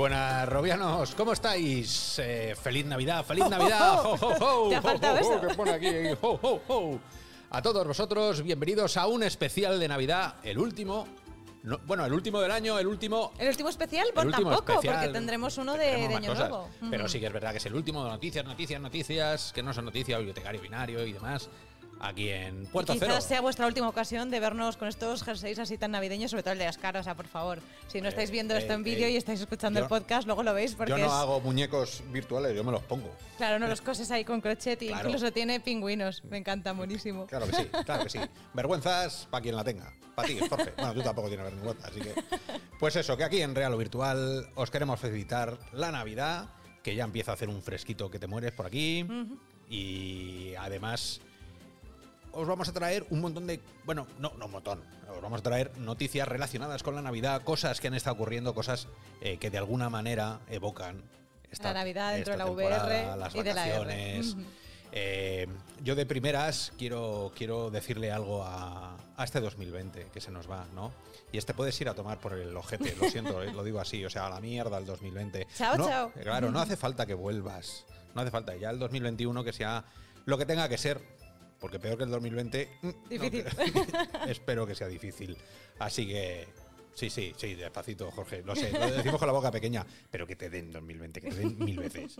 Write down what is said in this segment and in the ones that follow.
buenas, Robianos. ¿Cómo estáis? Eh, feliz Navidad, feliz Navidad. A todos vosotros, bienvenidos a un especial de Navidad, el último. no, bueno, el último del año, el último. ¿El último especial? el Pues último tampoco, especial. porque tendremos uno de, Tendremos de más Año cosas. Nuevo. Pero sí que es verdad que es el último de noticias, noticias, noticias, que no son noticias, bibliotecario binario y demás, aquí en Puerto Quizás Cero. sea vuestra última ocasión de vernos con estos jerseys así tan navideños, sobre todo el de las caras, o sea, por favor. Si no estáis viendo eh, esto en eh, vídeo y estáis escuchando yo- el podcast, luego lo veis porque Yo no es... hago muñecos virtuales, yo me los pongo. Claro, no los coses ahí con crochet y Claro. incluso tiene pingüinos. Me encanta, buenísimo. Claro que sí, claro que sí. Vergüenzas para quien la tenga. Para ti, Jorge. Bueno, tú tampoco tienes vergüenza, así que. Pues eso, que aquí en Real o Virtual os queremos felicitar la Navidad, que ya empieza a hacer un fresquito que te mueres por aquí. Y además. Os vamos a traer un montón de. Bueno, no, no un montón. Os vamos a traer noticias relacionadas con la Navidad, cosas que han estado ocurriendo, cosas eh, que de alguna manera evocan. La Navidad dentro esta de la VR las y de la R. vacaciones. Ujú. Eh, yo de primeras quiero, quiero decirle algo a, a este 2020 que se nos va, ¿no? Y este puedes ir a tomar por el ojete, lo siento, eh, lo digo así, o sea, a la mierda el 2020. Chao, No, chao. Claro, no hace falta que vuelvas, no hace falta. Ya el 2021 que sea lo que tenga que ser, porque peor que el 2020... mm, no Difícil. espero que sea difícil. Así que... Sí, sí, sí, despacito, Jorge. Lo sé, lo decimos con la boca pequeña, pero que te den 2020, que te den mil veces.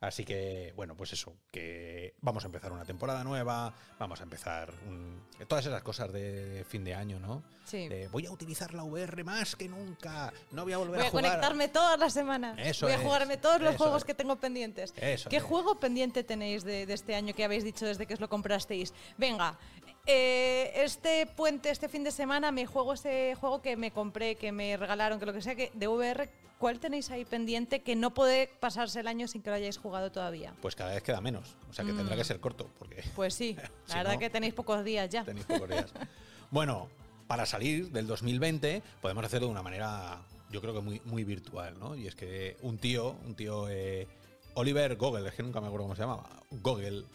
Así que, bueno, pues eso, que vamos a empezar una temporada nueva, vamos a empezar un- todas esas cosas de fin de año, ¿no? Sí. De, voy a utilizar la VR más que nunca, no voy a volver Voy a a jugar. conectarme todas las semanas. Eso Voy a es, jugarme todos los juegos es. que tengo pendientes. Eso ¿Qué es. juego pendiente tenéis de, de este año que habéis dicho desde que os lo comprasteis? Venga, eh, este puente, este fin de semana, me juego ese juego que me compré, que me regalaron, que lo que sea, que de VR, ¿cuál tenéis ahí pendiente que no puede pasarse el año sin que lo hayáis jugado todavía? Pues cada vez queda menos, o sea que tendrá que ser corto, porque Pues sí, la Si verdad no- que tenéis pocos días ya. Tenéis pocos días. Bueno, para salir del 2020 podemos hacerlo de una manera, yo creo que muy, muy virtual, ¿no? Y es que un tío, un tío, eh, Oliver Gogel, es que nunca me acuerdo cómo se llamaba, Gogel,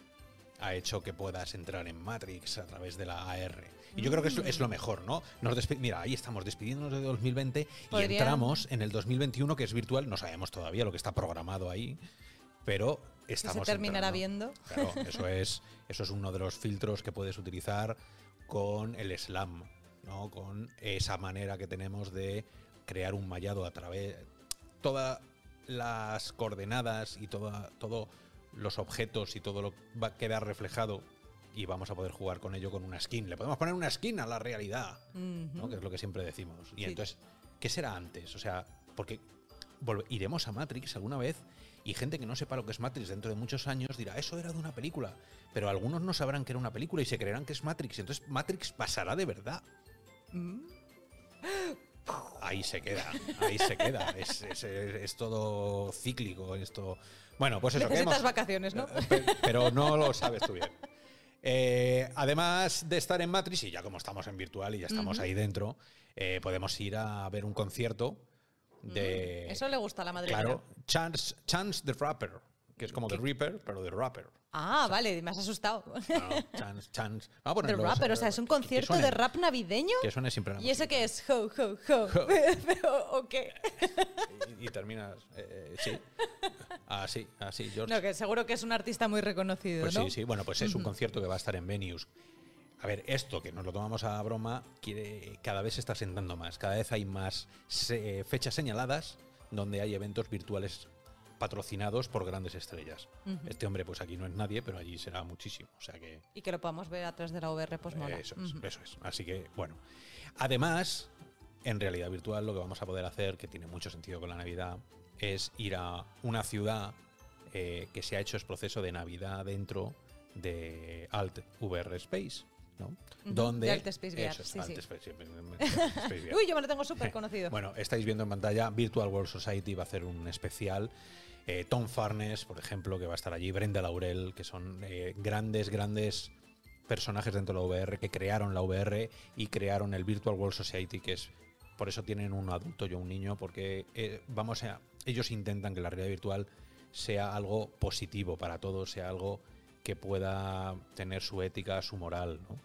ha hecho que puedas entrar en Matrix a través de la AR. Y yo creo que es, es lo mejor, ¿no? Nos Mira, ahí estamos despidiéndonos de 2020 y entramos en el 2021, que es virtual. No sabemos todavía lo que está programado ahí, pero estamos se terminará entrando. viendo. Claro, eso es, eso es uno de los filtros que puedes utilizar con el slam, ¿no? Con esa manera que tenemos de crear un mallado a través todas las coordenadas y toda, todo los objetos y todo lo va a quedar reflejado y vamos a poder jugar con ello con una skin. Le podemos poner una skin a la realidad, ¿no? que es lo que siempre decimos. Y Sí. entonces, ¿qué será antes? O sea, porque iremos a Matrix alguna vez y gente que no sepa lo que es Matrix dentro de muchos años dirá, eso era de una película. Pero algunos no sabrán que era una película y se creerán que es Matrix. Y entonces Matrix pasará de verdad. Ahí se queda, ahí se queda. Es, es- es todo cíclico esto. Bueno, pues eso que Necesitas hemos- vacaciones, ¿no? Eh, pe- Pero no lo sabes tú bien. Eh, además de estar en Matrix, y ya como estamos en virtual y ya estamos ahí dentro, eh, podemos ir a ver un concierto de. Eso le gusta a la madre. Claro, Chance, Chance the Rapper, que es como The Reaper, pero de Rapper. Ah, vale, me has asustado. Claro, chance, Chance. Vamos a De ponerlo, rapper, eh, o sea, es un concierto suene- de rap navideño. Que suene siempre la ¿Y eso qué es? Ho, ho, ho. Ho. ¿O qué? Y, y terminas. eh, eh, sí. Así, así, George. No, que seguro que es un artista muy reconocido, Pues ¿no? sí, sí. Bueno, pues es un concierto que va a estar en venues. A ver, esto que nos lo tomamos a broma, quiere, cada vez se está sentando más. Cada vez hay más se- fechas señaladas donde hay eventos virtuales patrocinados por grandes estrellas. Este hombre, pues aquí no es nadie, pero allí será muchísimo. O sea que Y que lo podamos ver a través de la VR, pues mola. eso es, eso es. Así que, bueno. Además, en realidad virtual lo que vamos a poder hacer, que tiene mucho sentido con la Navidad, es ir a una ciudad eh, que se ha hecho el proceso de Navidad dentro de Alt VR Space. ¿No? Donde, de VR, eso sí, sí. Space, Alt Space VR. Uy, yo me lo tengo súper conocido. Bueno, estáis viendo en pantalla Virtual World Society va a hacer un especial. Eh, Tom Farnes, por ejemplo, que va a estar allí. Brenda Laurel, que son eh, grandes, grandes personajes dentro de la VR que crearon la VR y crearon el Virtual World Society, que es por eso tienen un adulto y un niño, porque eh, vamos a, ellos intentan que la realidad virtual sea algo positivo para todos, sea algo que pueda tener su ética, su moral. ¿no?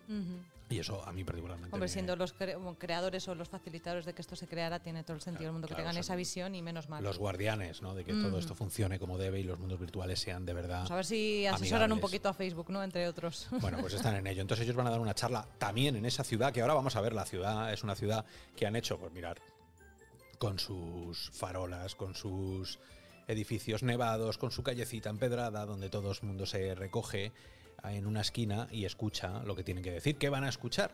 Y eso a mí particularmente. Hombre, me- siendo los cre- creadores o los facilitadores de que esto se creara, tiene todo el sentido del mundo que claro, tengan esa visión y menos mal. los guardianes, ¿no? De que todo esto funcione como debe y los mundos virtuales sean de verdad. Pues a ver si asesoran un poquito a Facebook, ¿no? Entre otros. Bueno, pues están en ello. Entonces ellos van a dar una charla también en esa ciudad, que ahora vamos a ver. La ciudad es una ciudad que han hecho, pues mirar, con sus farolas, con sus edificios nevados, con su callecita empedrada, donde todo el mundo se recoge en una esquina y escucha lo que tienen que decir. ¿Qué van a escuchar?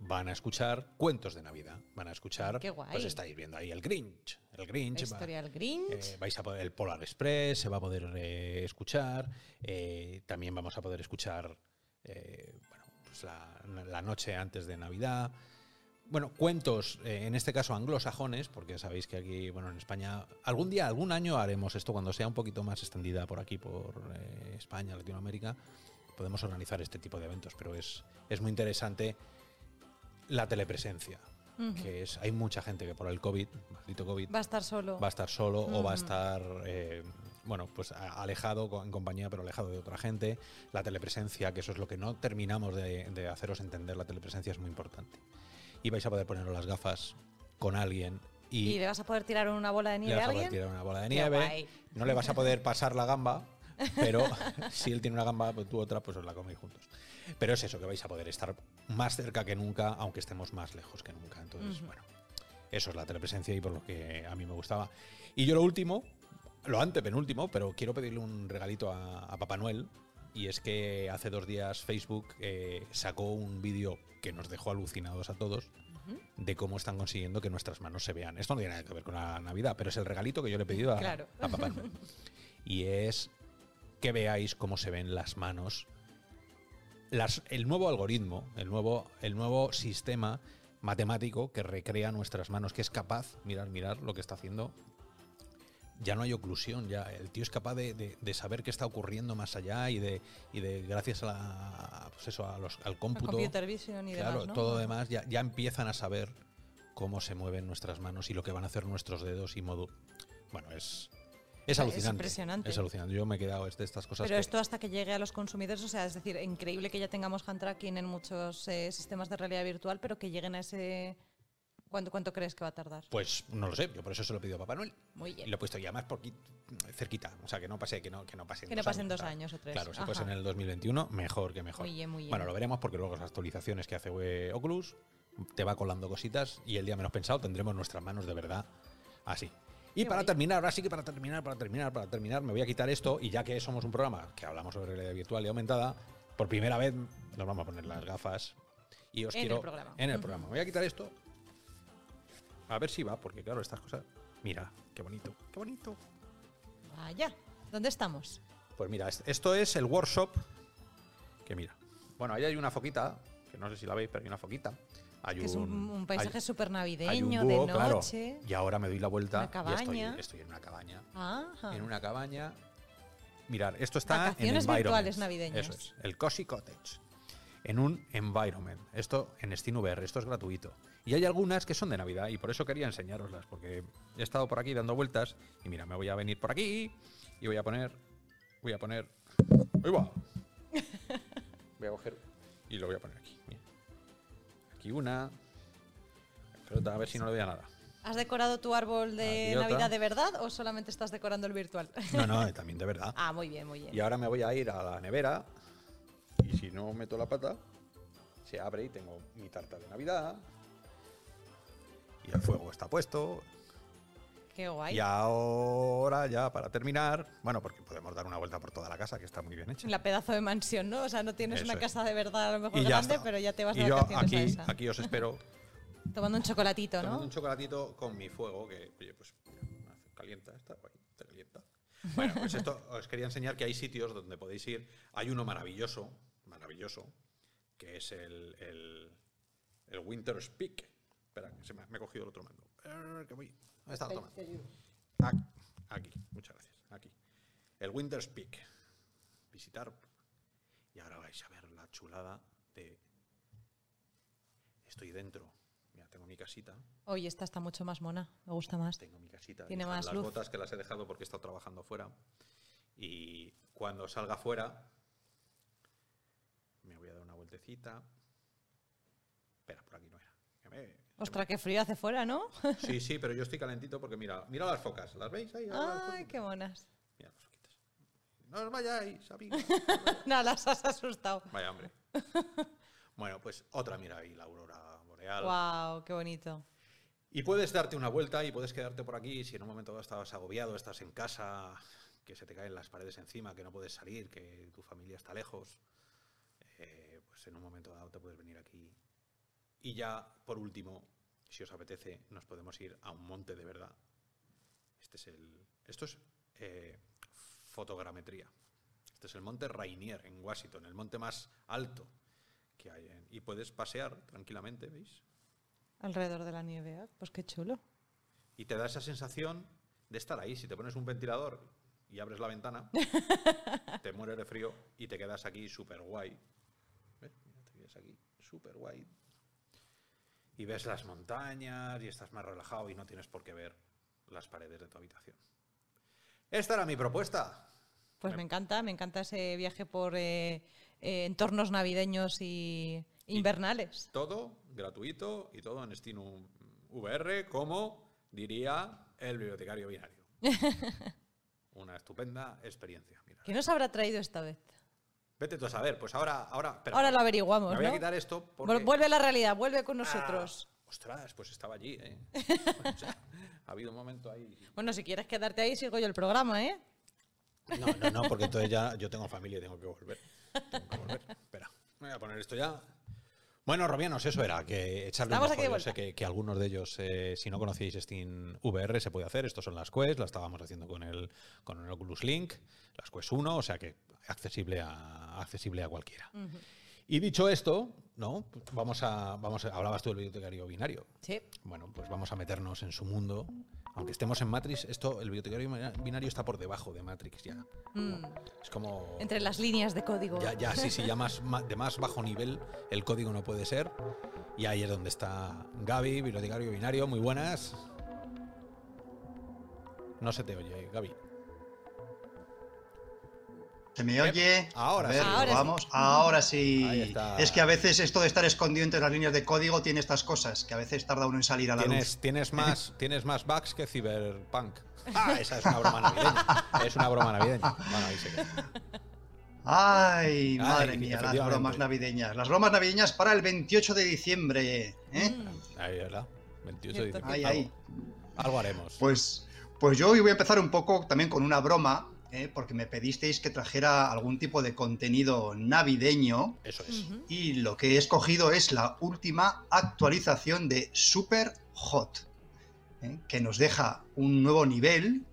Van a escuchar cuentos de Navidad. Van a escuchar, Qué guay. pues estáis viendo ahí el Grinch. El Grinch. La historia del Grinch. eh, vais a poder el Polar Express, se va a poder eh, escuchar. eh, también vamos a poder escuchar bueno, pues la, la noche antes de Navidad. Bueno, cuentos, eh, en este caso anglosajones, porque sabéis que aquí, bueno, en España, algún día, algún año haremos esto cuando sea un poquito más extendida por aquí, por eh, España, Latinoamérica, podemos organizar este tipo de eventos, pero es, es muy interesante la telepresencia, que es, hay mucha gente que por el COVID, maldito COVID, Va a estar solo. va a estar solo o va a estar eh, bueno pues alejado en compañía pero alejado de otra gente. La telepresencia que eso es lo que no terminamos de, de haceros entender la telepresencia es muy importante y vais a poder poneros las gafas con alguien y, ¿Y le vas a poder tirar una bola de le nieve vas a a poder alguien? tirar una bola de Qué nieve guay. no le vas a poder pasar la gamba pero si él tiene una gamba pues tú otra pues os la coméis juntos pero es eso que vais a poder estar más cerca que nunca aunque estemos más lejos que nunca entonces bueno eso es la telepresencia y por lo que a mí me gustaba. Y yo lo último, lo antepenúltimo, pero quiero pedirle un regalito a, a Papá Noel. Y es que hace dos días Facebook eh, sacó un vídeo que nos dejó alucinados a todos de cómo están consiguiendo que nuestras manos se vean. Esto no tiene nada que ver con la Navidad, pero es el regalito que yo le he pedido a, Claro. a Papá. Y es que veáis cómo se ven las manos las- el nuevo algoritmo, el nuevo, el nuevo sistema matemático que recrea nuestras manos, que es capaz, mirar, mirar lo que está haciendo. Ya no hay oclusión, ya el tío es capaz de, de- de saber qué está ocurriendo más allá y de, y de gracias a la, pues eso, a los- al cómputo, computer vision y claro, demás, ¿no? todo demás, ya, ya empiezan a saber cómo se mueven nuestras manos y lo que van a hacer nuestros dedos y modo. Bueno, es, es Es alucinante. impresionante. Es alucinante. Yo me he quedado de estas cosas. Pero que- esto hasta que llegue a los consumidores, o sea, es decir, increíble que ya tengamos hand tracking en muchos eh, sistemas de realidad virtual, pero que lleguen a ese... ¿Cuánto, ¿Cuánto crees que va a tardar? Pues no lo sé, yo por eso se lo he pedido a Papá Noel. Muy Y bien. lo he puesto ya más por cerquita. O sea, que no pase, que no, que no pasen Que no pasen dos claro. años o tres. Claro, si Ajá. fuese en el 2021, mejor que mejor. Muy bien, muy bien. Bueno, lo veremos porque luego las actualizaciones que hace Oculus te va colando cositas y el día menos pensado tendremos nuestras manos de verdad así. Y Qué para guay. terminar, ahora sí que para terminar, para terminar, para terminar, me voy a quitar esto y ya que somos un programa que hablamos sobre realidad virtual y aumentada, por primera vez nos vamos a poner las gafas y os En el programa. en el programa. Voy a quitar esto a ver si va, porque claro, estas cosas. Mira, qué bonito, qué bonito. Vaya, ¿dónde estamos? Pues mira, es- esto es el workshop. Que mira. Bueno, ahí hay una foquita, que no sé si la veis, pero hay una foquita. Hay Que es un, un paisaje súper un navideño, búho, de claro. noche. Y ahora me doy la vuelta Una y estoy, estoy en una cabaña. Ajá. En una cabaña. Mirar, esto está Vacaciones en virtuales navideñas. Eso es, el Cozy Cottage. En un environment. Esto en Steam VR, esto es gratuito. Y hay algunas que son de Navidad y por eso quería enseñaroslas, porque he estado por aquí dando vueltas y mira, me voy a venir por aquí y voy a poner. Voy a poner. ¡Ahí va! Voy a coger y lo voy a poner aquí. Aquí una. Pero a ver si no le vea nada. ¿Has decorado tu árbol de. Navidad de verdad o solamente estás decorando el virtual? No, no, también de verdad. ah, muy bien, muy bien. Y ahora me voy a ir a la nevera y si no meto la pata, se abre y tengo mi tarta de Navidad. Y el fuego está puesto. Qué guay. Y ahora ya para terminar, bueno, porque podemos dar una vuelta por toda la casa, que está muy bien hecha. La pedazo de mansión, ¿no? O sea, no tienes Eso una es. casa de verdad a lo mejor grande, está. pero ya te vas y de yo aquí, a esa. aquí os espero Tomando un chocolatito, tomando ¿no? un chocolatito con mi fuego, que, oye, pues calienta, está guay, te calienta. Bueno, pues esto os quería enseñar que hay sitios donde podéis ir. Hay uno maravilloso, maravilloso, que es el, el, el Winter's Peak. Espera, que se me, me he cogido el otro mando. Eh, que voy. ¿Dónde está el otro mando? Ac- Aquí, muchas gracias. Aquí. El Winter's Peak. Visitar. Y ahora vais a ver la chulada de. Estoy dentro. Mira, tengo mi casita. Oye, esta está mucho más mona. Me gusta más. Tengo mi casita. Tiene más las luz. botas que las he dejado porque he estado trabajando fuera. Y cuando salga fuera, me voy a dar una vueltecita. Espera, por aquí no era. Que me- Ostras, qué frío hace fuera, ¿no? Sí, sí, pero yo estoy calentito porque mira, mira las focas. ¿Las veis ahí? Ay, qué monas. Mira las foquitas. No os vayáis, amigos. No, las has asustado. Vaya hambre. Bueno, pues otra mira ahí, la aurora boreal. Wow, qué bonito. Y puedes darte una vuelta y puedes quedarte por aquí si en un momento estabas agobiado, estás en casa, que se te caen las paredes encima, que no puedes salir, que tu familia está lejos. Pues en un momento dado te puedes venir aquí. Y ya, por último, si os apetece, nos podemos ir a un monte de verdad. Este es el, esto es eh, fotogrametría. Este es el monte Rainier en Washington, el monte más alto que hay. en- y puedes pasear tranquilamente, ¿veis? Alrededor de la nieve, ¿eh? pues qué chulo. Y te da esa sensación de estar ahí. Si te pones un ventilador y abres la ventana, te mueres de frío y te quedas aquí súper guay. Aquí súper guay. Y ves las montañas y estás más relajado y no tienes por qué ver las paredes de tu habitación. Esta era mi propuesta. Pues me encanta, me encanta ese viaje por eh, eh, entornos navideños y invernales. Todo gratuito y todo en Steam VR, como diría el bibliotecario binario. Una estupenda experiencia. Mira. ¿Qué nos habrá traído esta vez? Vete tú a saber, pues ahora, ahora, espera, Ahora lo averiguamos, Me voy a quitar esto porque... Vuelve a la realidad, vuelve con Ah, nosotros. ostras, pues estaba allí, ¿eh? O sea, ha habido un momento ahí... Bueno, si quieres quedarte ahí, sigo yo el programa, ¿eh? No, no, no, porque entonces ya yo tengo familia y tengo que volver. Tengo que volver. Espera, me voy a poner esto ya. Bueno, Robianos, eso era, que echarle Estamos un aquí de ojo. Yo sé que, que algunos de ellos, eh, si no conocéis Steam VR, se puede hacer. Estos son las Quest, las estábamos haciendo con el, con el Oculus Link, las Quest 1, o sea que accesible a, accesible a cualquiera. Y dicho esto, ¿no? Vamos a, vamos a- hablabas tú del bibliotecario binario. Sí. Bueno, pues vamos a meternos en su mundo. Aunque estemos en Matrix, esto, el bibliotecario binario está por debajo de Matrix ya. Es como... Entre las líneas de código. Ya, ya, sí, sí, ya más, de más bajo nivel el código no puede ser. Y ahí es donde está Gaby, bibliotecario binario. Muy buenas. No se te oye, Gaby. ¿Se me oye? Ahora A ver, sí. Ahora sí. vamos. Ahora sí. Ahí está. Es que a veces esto de estar escondido entre las líneas de código tiene estas cosas, que a veces tarda uno en salir a la Tienes, luz. tienes, más, tienes más bugs que Cyberpunk. Ah, esa es una broma navideña. Es una broma navideña. Bueno, ahí se queda. Ay, madre Ay, mía, las bromas navideñas. Las bromas navideñas para el 28 de diciembre. ¿eh? Mm. Ahí, ¿verdad? 28 de diciembre. Ahí, Algo- ahí. Algo haremos. Pues, pues yo hoy voy a empezar un poco también con una broma, ¿eh? porque me pedisteis que trajera algún tipo de contenido navideño. Eso es. Y lo que he escogido es la última actualización de Super Hot, ¿eh? que nos deja un nuevo nivel,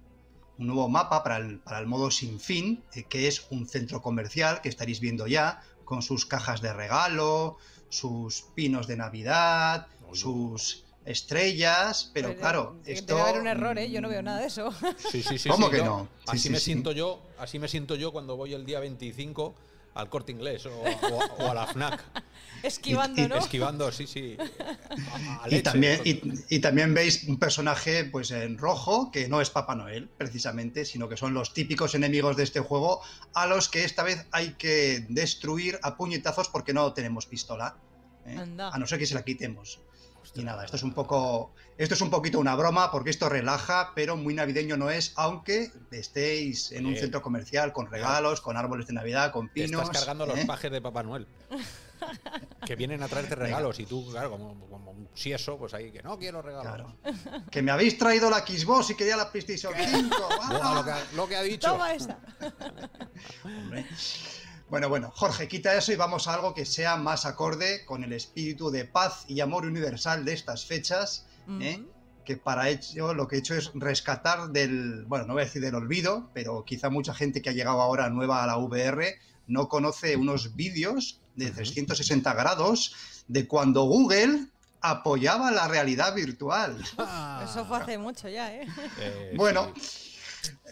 un nuevo mapa para el, para el modo sin fin, eh, que es un centro comercial que estaréis viendo ya, con sus cajas de regalo, sus pinos de Navidad, sus estrellas, pero claro, esto... Debe haber un error, ¿eh? Yo no veo nada de eso. Sí, sí, sí. ¿Cómo sí, que yo- no? Sí, así sí, me sí. siento yo, así me siento yo cuando voy el día 25 al corte inglés o, o- o a la FNAC. Esquivando, y- ¿no? Esquivando, sí, sí. a- a Y también, y, y también veis un personaje pues en rojo que no es Papá Noel, precisamente, sino que son los típicos enemigos de este juego a los que esta vez hay que destruir a puñetazos porque no tenemos pistola. ¿eh? Anda. A no ser que se la quitemos. Y nada, esto es un poco. Esto es un poquito una broma porque esto relaja, pero muy navideño no es, aunque estéis en un centro comercial con regalos, con árboles de Navidad, con Te pinos. estás cargando los ¿eh? pajes de Papá Noel. que vienen a traerte regalos y tú, claro, como, como un sieso, pues ahí que no quiero regalos. Claro. Que me habéis traído la Xbox y quería la PlayStation 5. Buah, ¡Ah! lo, que ha, lo que ha dicho. Toma esa. Hombre. Bueno, bueno, Jorge, quita eso y vamos a algo que sea más acorde con el espíritu de paz y amor universal de estas fechas, ¿eh? Ujú. que para ello lo que he hecho es rescatar del, bueno, no voy a decir del olvido, pero quizá mucha gente que ha llegado ahora nueva a la VR no conoce unos vídeos de Ujú. 360 grados de cuando Google apoyaba la realidad virtual. Ah. Eso fue hace mucho ya, ¿eh? Eh, Bueno, sí.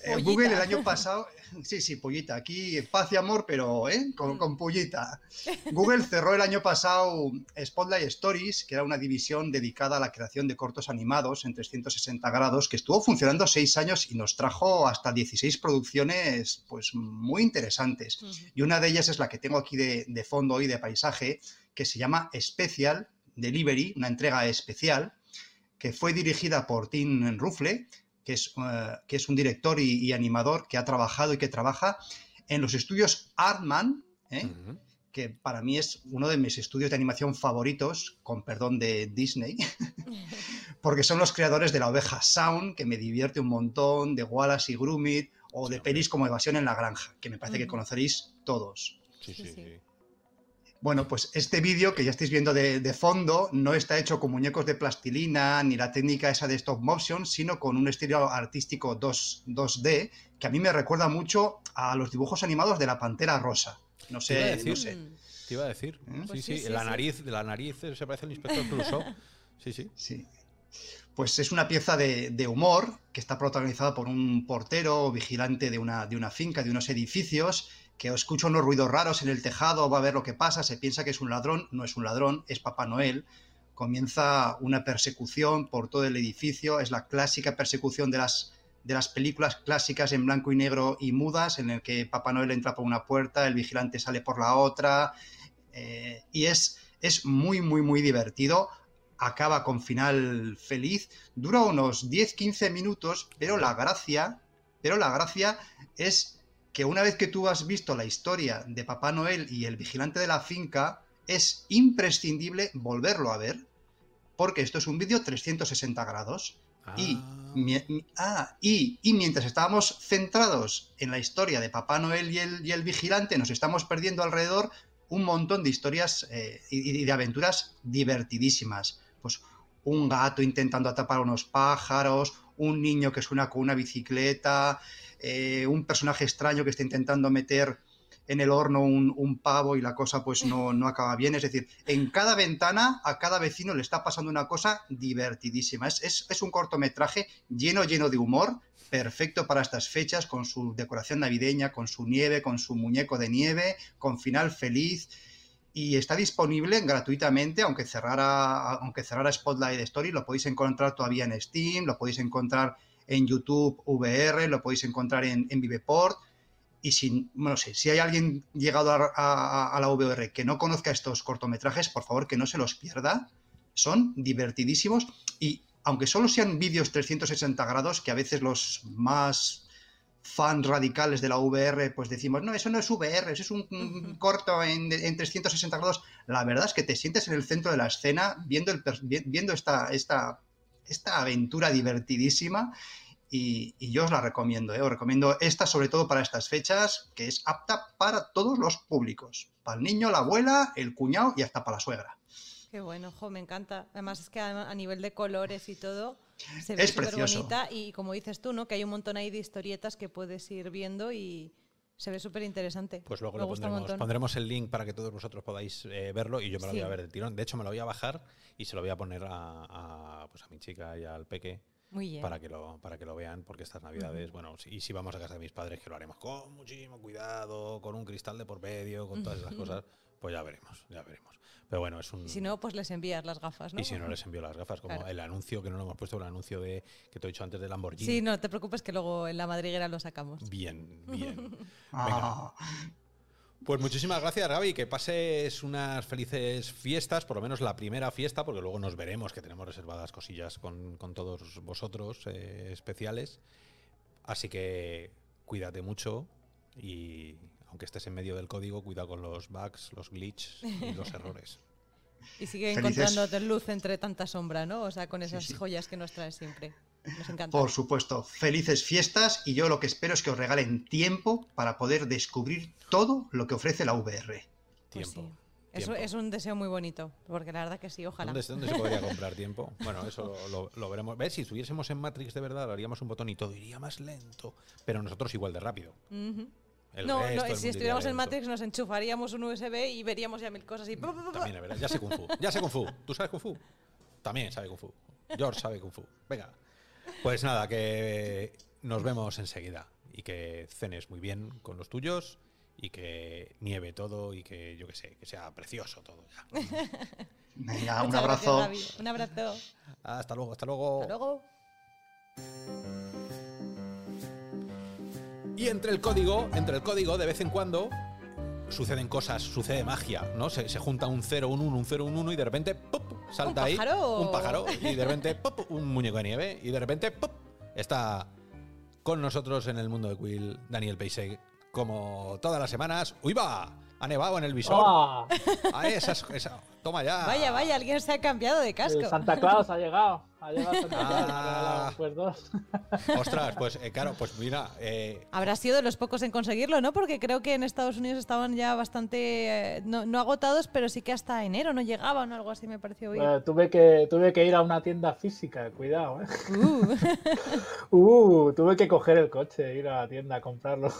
Eh. Google el año pasado, sí, sí, pollita, aquí paz y amor, pero ¿eh? con, con pollita. Google cerró el año pasado Spotlight Stories, que era una división dedicada a la creación de cortos animados en 360 grados, que estuvo funcionando seis años y nos trajo hasta 16 producciones pues muy interesantes. Ujú. Y una de ellas es la que tengo aquí de, de fondo y de paisaje, que se llama Special, Delivery, una entrega especial, que fue dirigida por Tim Ruffle, que es, eh, que es un director y, y animador que ha trabajado y que trabaja en los estudios Artman, ¿eh? Que para mí es uno de mis estudios de animación favoritos, con perdón de Disney, porque son los creadores de la oveja Sound, que me divierte un montón, de Wallace y Gromit, o Sí, de pelis como Evasión en la Granja, que me parece que conoceréis todos. Sí, Sí, sí, sí. Bueno, pues este vídeo que ya estáis viendo de, de fondo no está hecho con muñecos de plastilina ni la técnica esa de stop motion, sino con un estilo artístico 2, 2D que a mí me recuerda mucho a los dibujos animados de la Pantera Rosa. No Te iba a sé, decir. no sé. Mm. Te iba a decir. ¿Eh? Sí, Pues sí, sí, sí, la sí. nariz, la nariz se parece al inspector Clouseau. Sí, sí. Sí. Pues es una pieza de, de humor que está protagonizada por un portero o vigilante de una, de una finca, de unos edificios, que escucha unos ruidos raros en el tejado, va a ver lo que pasa, se piensa que es un ladrón, no es un ladrón, es Papá Noel. Comienza una persecución por todo el edificio, es la clásica persecución de las, de las películas clásicas en blanco y negro y mudas, en el que Papá Noel entra por una puerta, el vigilante sale por la otra, eh, y es, es muy, muy, muy divertido acaba con final feliz. Dura unos 10-15 minutos, pero la gracia, pero la gracia es que una vez que tú has visto la historia de Papá Noel y el vigilante de la finca, es imprescindible volverlo a ver, porque esto es un vídeo 360 grados. Y, Ah, mi- ah, y, y mientras estábamos centrados en la historia de Papá Noel y el, y el vigilante, nos estamos perdiendo alrededor un montón de historias eh, y, y de aventuras divertidísimas. Pues un gato intentando atrapar a unos pájaros, un niño que suena con una bicicleta, eh, un personaje extraño que está intentando meter en el horno un, pavo y la cosa pues no, no acaba bien. Es decir, en cada ventana a cada vecino le está pasando una cosa divertidísima. Es, es- es un cortometraje lleno, lleno de humor, perfecto para estas fechas, con su decoración navideña, con su nieve, con su muñeco de nieve, con final feliz. Y está disponible gratuitamente, aunque cerrara, aunque cerrara Spotlight Story, lo podéis encontrar todavía en Steam, lo podéis encontrar en YouTube VR, lo podéis encontrar en, en Viveport. Y si, no sé, si hay alguien llegado a, a- a la VR que no conozca estos cortometrajes, por favor que no se los pierda. Son divertidísimos y aunque solo sean vídeos 360 grados, que a veces los más fans radicales de la VR pues decimos, no, eso no es VR, eso es un corto en, en 360 grados. La verdad es que te sientes en el centro de la escena viendo, el, viendo esta, esta, esta aventura divertidísima y, y yo os la recomiendo, ¿eh? os recomiendo esta sobre todo para estas fechas, que es apta para todos los públicos, para el niño, la abuela, el cuñado y hasta para la suegra. Qué bueno, jo, me encanta. Además es que a, a nivel de colores y todo se ve Es súper bonita y como dices tú, ¿no? Que hay un montón ahí de historietas que puedes ir viendo y se ve súper interesante. Pues luego me un pondremos, pondremos el link para que todos vosotros podáis eh, verlo y yo me lo voy a ver de tirón. De hecho, me lo voy a bajar y se lo voy a poner a, a, pues a mi chica y al peque Muy bien. para que lo para que lo vean porque estas navidades bueno y si vamos a casa de mis padres que lo haremos con muchísimo cuidado con un cristal de por medio con todas esas cosas pues ya veremos ya veremos pero bueno es un Y si no, pues les envías las gafas, ¿no? y si no les envío las gafas como Claro. el anuncio que no lo hemos puesto el anuncio de que te he dicho antes de Lamborghini Sí, no te preocupes que luego en la madriguera lo sacamos. bien bien Ah, Pues muchísimas gracias, Gaby. Que pases unas felices fiestas, por lo menos la primera fiesta, porque luego nos veremos, que tenemos reservadas cosillas con, con todos vosotros eh, especiales. Así que cuídate mucho y aunque estés en medio del código, cuida con los bugs, los glitches y los errores. Y sigue encontrándote luz entre tanta sombra, ¿no? O sea, con esas sí. joyas que nos traes siempre. Nos encanta. Por supuesto, felices fiestas y yo lo que espero es que os regalen tiempo para poder descubrir todo lo que ofrece la VR. Pues Tiempo. sí. Eso es un deseo muy bonito, porque la verdad que sí, ojalá. ¿Dónde, dónde se podría comprar tiempo? Bueno, eso lo, lo veremos. ¿Ves? Si estuviésemos en Matrix de verdad, haríamos un botón y todo iría más lento. Pero nosotros igual de rápido. Ujú. El no, resto no, si estuviéramos en. Matrix nos enchufaríamos un USB y veríamos ya mil cosas y... También, es verdad. Ya sé Kung Fu. Ya sé Kung Fu. ¿Tú sabes Kung Fu? También sabe Kung Fu. George sabe Kung Fu. Venga. Pues nada, que nos vemos enseguida. Y que cenes muy bien con los tuyos. Y que nieve todo. Y que, yo qué sé, que sea precioso todo ya. Venga, un gracias, abrazo. Un abrazo. Hasta luego, hasta luego. Hasta luego. Y entre el código, entre el código, de vez en cuando suceden cosas, sucede magia, ¿no? Se, se junta un 0, un 1, un 0, un 1 y de repente ¡pup! salta ¿Un ahí pájaro? un pájaro y de repente ¡pop! un muñeco de nieve y de repente ¡pop! está con nosotros en el mundo de Quill Daniel Peiseg como todas las semanas. ¡Uy va! Ha nevado en el visor. ¡Ah! Ah, esa es- esa- Toma ya. Vaya, vaya, alguien se ha cambiado de casco. El Santa Claus ha llegado. Ha llegado Santa Claus. Ah. Pues. Ostras, pues eh, claro, pues mira, eh, Habrá sido de los pocos en conseguirlo, ¿no? Porque creo que en Estados Unidos estaban ya bastante, eh, no, no agotados, pero sí que hasta enero no llegaban o algo así, me pareció oír. Eh, tuve, que, tuve que ir a una tienda física, cuidado, ¿eh? Uh. Uh, tuve que coger el coche, ir a la tienda a comprarlo.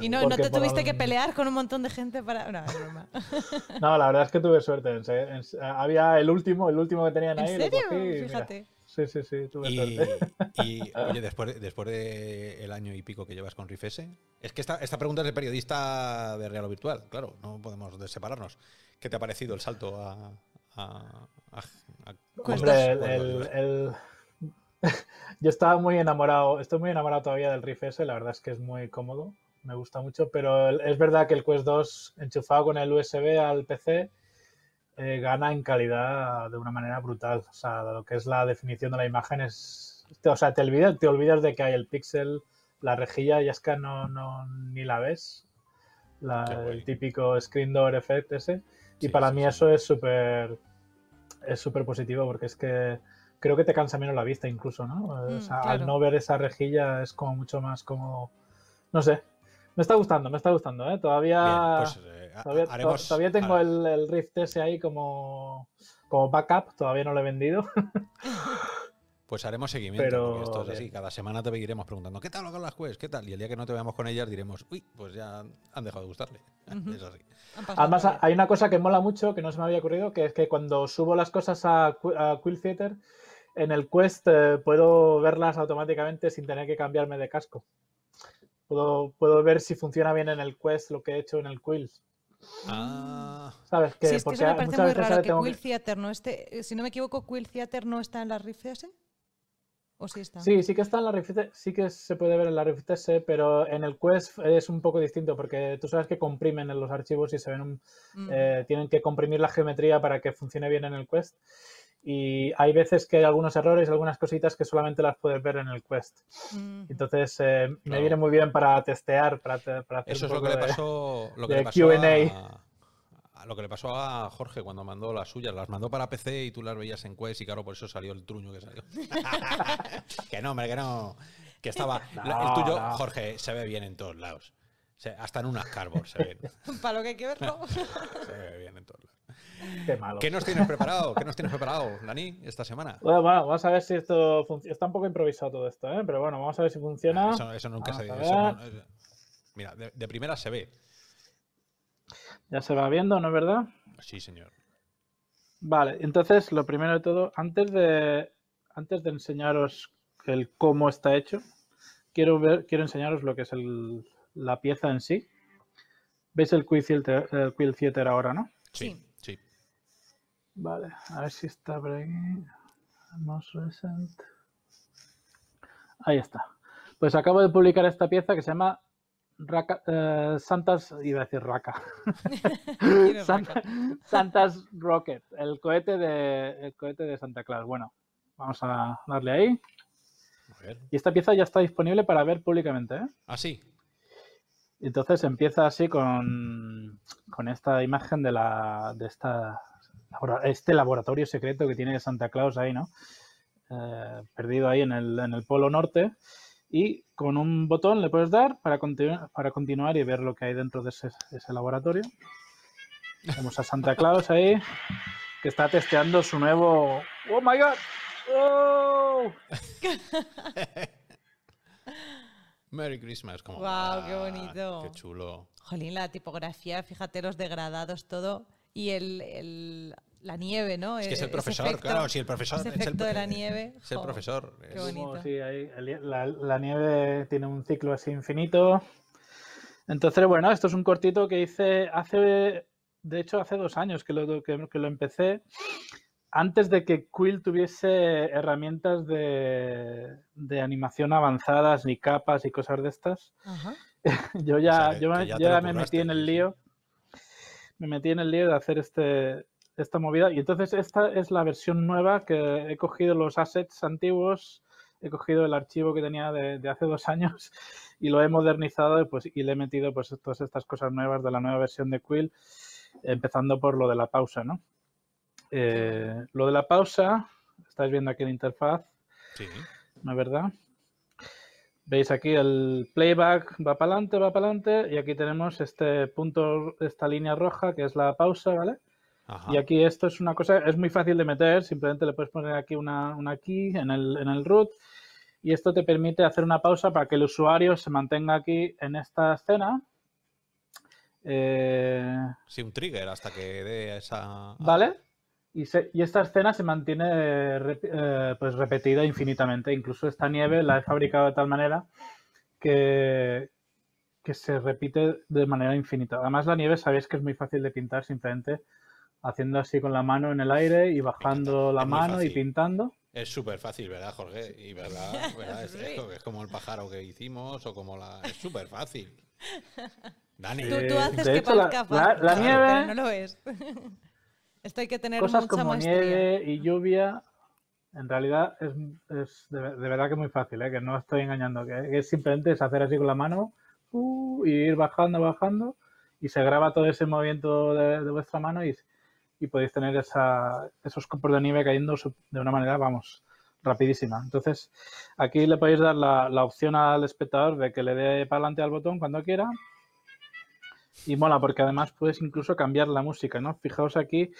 Y no, no te tuviste que pelear con un montón de gente para... No, es broma. No, la verdad es que tuve suerte. en en había el último, el último que tenían ¿En ahí. serio? Lo cogí y mira. Fíjate. Sí, sí, sí, tuve y, suerte. y, oye, después, de- después de el año y pico que llevas con Rifese, es que esta, esta pregunta es de periodista de Real o Virtual, claro, no podemos separarnos. ¿Qué te ha parecido el salto a... a, a- a- Hombre, el, el- el- yo estaba muy enamorado, estoy muy enamorado todavía del Rift S, la verdad es que es muy cómodo, me gusta mucho, pero es verdad que el Quest 2 enchufado con el USB al PC eh, gana en calidad de una manera brutal. O sea, lo que es la definición de la imagen es... te- O sea, te olvidas, te olvidas de que hay el píxel, la rejilla, ya es que no, no ni la ves. La- el típico screen door effect ese. Y Sí, para sí, mí sí. eso es súper es súper positivo porque es que creo que te cansa menos la vista incluso, ¿no? O Mm, sea, claro. Al no ver esa rejilla es como mucho más como... No sé. Me está gustando, me está gustando, ¿eh? Todavía... Bien, pues eh, Todavía, haremos... todavía tengo el, el Rift S ahí como, como backup, todavía no lo he vendido. Pues haremos seguimiento, Pero porque esto es así. Cada semana te iremos preguntando, ¿qué tal con las quests? ¿Qué tal? Y el día que no te veamos con ellas diremos, uy, pues ya han dejado de gustarle. Es así. Además, hay una cosa que mola mucho que no se me había ocurrido, que es que cuando subo las cosas a, a Quill Theater, en el Quest eh, puedo verlas automáticamente sin tener que cambiarme de casco. Puedo, puedo ver si funciona bien en el Quest lo que he hecho en el Quill. Ah, ¿Sabes? Que sí, es que porque eso me parece muy raro que Quill Theater no esté... eh, Si no me equivoco, Quill Theater no está en la Rift S. ¿O sí está? Sí, sí que está en la Rift, sí que se puede ver en la Rift S, pero en el Quest es un poco distinto porque tú sabes que comprimen en los archivos y se ven un- Mm. eh, tienen que comprimir la geometría para que funcione bien en el Quest. Y hay veces que hay algunos errores, algunas cositas que solamente las puedes ver en el Quest. Mm. Entonces eh, me Claro. viene muy bien para testear, para, te- para hacer eso un es lo que poco le de- pasó, lo que de le pasó Q&A. a, a lo que le pasó a Jorge cuando mandó las suyas. Las mandó para PC y tú las veías en Quest y claro, por eso salió el truño que salió. que no, hombre, que no. Que estaba. el tuyo, no. Jorge, se ve bien en todos lados. Hasta en unas cardboard se ve, Para lo que hay que verlo. se ve bien en todos lados. Qué malo. ¿Qué nos tienes preparado? ¿Qué nos tienes preparado, Dani, esta semana? Bueno, bueno, vamos a ver si esto funciona. Está un poco improvisado todo esto, ¿eh? pero bueno, vamos a ver si funciona. Eso, eso nunca se Vamos eso no- eso- Mira, de, de primera se ve. Ya se va viendo, ¿no es verdad? Sí, señor. Vale, entonces lo primero de todo, antes de, antes de enseñaros el cómo está hecho, quiero, ver, quiero enseñaros lo que es el- la pieza en sí. ¿Veis el Quill Theater, el Quill Theater ahora, no? Sí. Vale, a ver si está por aquí. Most recent. Ahí está. Pues acabo de publicar esta pieza que se llama eh, Santas, iba a decir Raka. ¿Quién es Santa- Raka? Santa's Rocket, el cohete de el cohete de Santa Claus. Bueno, vamos a darle ahí. Y esta pieza ya está disponible para ver públicamente. ¿eh? Ah, sí. Entonces empieza así con, con esta imagen de la de esta este laboratorio secreto que tiene Santa Claus ahí, ¿no? Eh, perdido ahí en el, en el polo norte. Y con un botón le puedes dar para, continu- para continuar y ver lo que hay dentro de ese, ese laboratorio. Vemos a Santa Claus ahí, que está testeando su nuevo. ¡Oh my god! ¡Oh! Merry Christmas. Como Guau, qué bonito. Qué chulo. Jolín, la tipografía, fíjate los degradados, todo. Y el, el- la nieve, ¿no? Es que es el ese profesor, efecto- claro, si el profesor ese es el, efecto de la nieve. es el profesor. qué bonito. Como, sí, ahí, la, la nieve tiene un ciclo así infinito. Entonces, bueno, esto es un cortito que hice hace, de hecho, hace dos años que lo, que, que lo empecé, antes de que Quill tuviese herramientas de, de animación avanzadas, ni capas y cosas de estas. Ajá. Yo O ya, sea, yo, ya yo me metí en el lío. Me metí en el lío de hacer este, esta movida. Y entonces esta es la versión nueva que he cogido los assets antiguos, he cogido el archivo que tenía de, de hace dos años y lo he modernizado pues, y le he metido pues todas estas cosas nuevas de la nueva versión de Quill, empezando por lo de la pausa, ¿no? Eh, lo de la pausa, estáis viendo aquí la interfaz, Sí. ¿no es verdad? Veis aquí el playback va para adelante, va para adelante y aquí tenemos este punto, esta línea roja que es la pausa, ¿vale? Ajá. Y aquí esto es una cosa, es muy fácil de meter, simplemente le puedes poner aquí una, una key en el, en el root y esto te permite hacer una pausa para que el usuario se mantenga aquí en esta escena. Eh, Sí, un trigger hasta que dé esa. ¿Vale? Y, se- y esta escena se mantiene rep- eh, pues repetida infinitamente. Incluso esta nieve la he fabricado de tal manera que, que se repite de manera infinita. Además, la nieve sabéis que es muy fácil de pintar simplemente haciendo así con la mano en el aire y bajando la mano y pintando. Es súper fácil, ¿verdad, Jorge? Y verdad, ¿verdad? Es, es- es como el pájaro que hicimos o como la. Es súper fácil. Dani, Tú, Eh, tú haces de que hecho, la- la- fácil, la claro, nieve- pero no lo es. Esto hay que tener Cosas mucha como maestría. nieve y lluvia, en realidad es, es de, de verdad que es muy fácil, ¿eh? que no estoy engañando, que, es simplemente es hacer así con la mano uh, y ir bajando, bajando y se graba todo ese movimiento de, de vuestra mano y, y podéis tener esa, esos copos de nieve cayendo de una manera, vamos, rapidísima. Entonces, aquí le podéis dar la, la opción al espectador de que le dé para adelante al botón cuando quiera. Y mola, porque además puedes incluso cambiar la música, ¿no? Fijaos aquí,